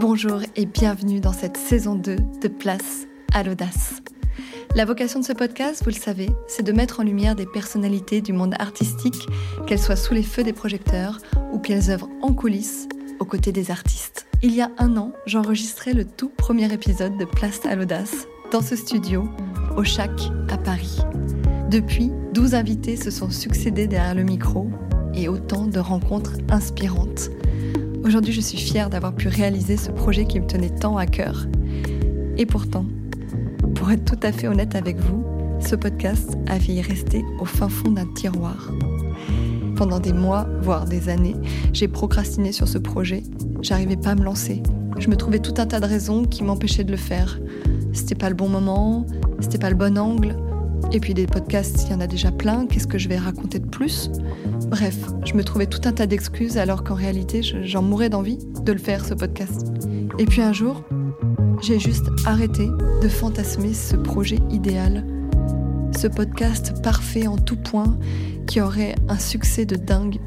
Bonjour et bienvenue dans cette saison 2 de Place à l'audace. La vocation de ce podcast, vous le savez, c'est de mettre en lumière des personnalités du monde artistique, qu'elles soient sous les feux des projecteurs ou qu'elles œuvrent en coulisses aux côtés des artistes. Il y a un an, j'enregistrais le tout premier épisode de Place à l'audace dans ce studio, au Chac, à Paris. Depuis, 12 invités se sont succédés derrière le micro et autant de rencontres inspirantes. Aujourd'hui, je suis fière d'avoir pu réaliser ce projet qui me tenait tant à cœur. Et pourtant, pour être tout à fait honnête avec vous, ce podcast a failli rester au fin fond d'un tiroir. Pendant des mois, voire des années, j'ai procrastiné sur ce projet. J'arrivais pas à me lancer. Je me trouvais tout un tas de raisons qui m'empêchaient de le faire. C'était pas le bon moment, c'était pas le bon angle. Et puis des podcasts, il y en a déjà plein, qu'est-ce que je vais raconter de plus? Bref, je me trouvais tout un tas d'excuses alors qu'en réalité, j'en mourais d'envie de le faire, ce podcast. Et puis un jour, j'ai juste arrêté de fantasmer ce projet idéal, ce podcast parfait en tout point qui aurait un succès de dingue.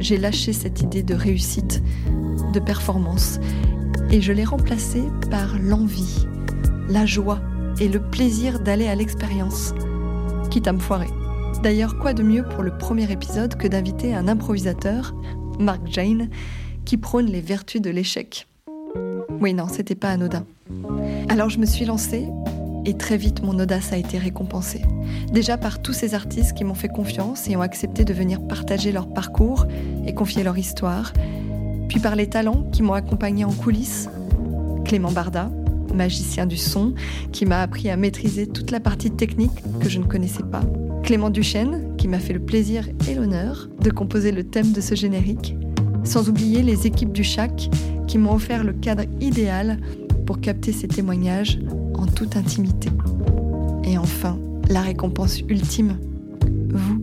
J'ai lâché cette idée de réussite, de performance, et je l'ai remplacé par l'envie, la joie et le plaisir d'aller à l'expérience, quitte à me foirer. D'ailleurs, quoi de mieux pour le premier épisode que d'inviter un improvisateur, Mark Jane, qui prône les vertus de l'échec. Oui, non, c'était pas anodin. Alors je me suis lancée et très vite mon audace a été récompensée. Déjà par tous ces artistes qui m'ont fait confiance et ont accepté de venir partager leur parcours et confier leur histoire, puis par les talents qui m'ont accompagné en coulisses. Clément Barda, magicien du son, qui m'a appris à maîtriser toute la partie technique que je ne connaissais pas. Clément Duchesne, qui m'a fait le plaisir et l'honneur de composer le thème de ce générique. Sans oublier les équipes du CHAC qui m'ont offert le cadre idéal pour capter ces témoignages en toute intimité. Et enfin, la récompense ultime, vous,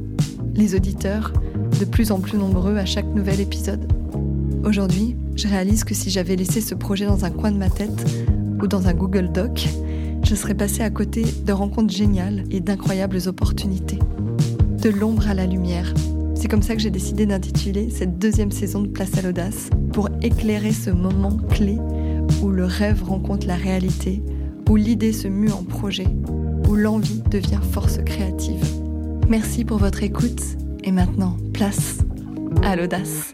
les auditeurs, de plus en plus nombreux à chaque nouvel épisode. Aujourd'hui, je réalise que si j'avais laissé ce projet dans un coin de ma tête ou dans un Google Doc, je serais passé à côté de rencontres géniales et d'incroyables opportunités. De l'ombre à la lumière. C'est comme ça que j'ai décidé d'intituler cette deuxième saison de Place à l'audace, pour éclairer ce moment clé où le rêve rencontre la réalité, où l'idée se mue en projet, où l'envie devient force créative. Merci pour votre écoute et maintenant, place à l'audace.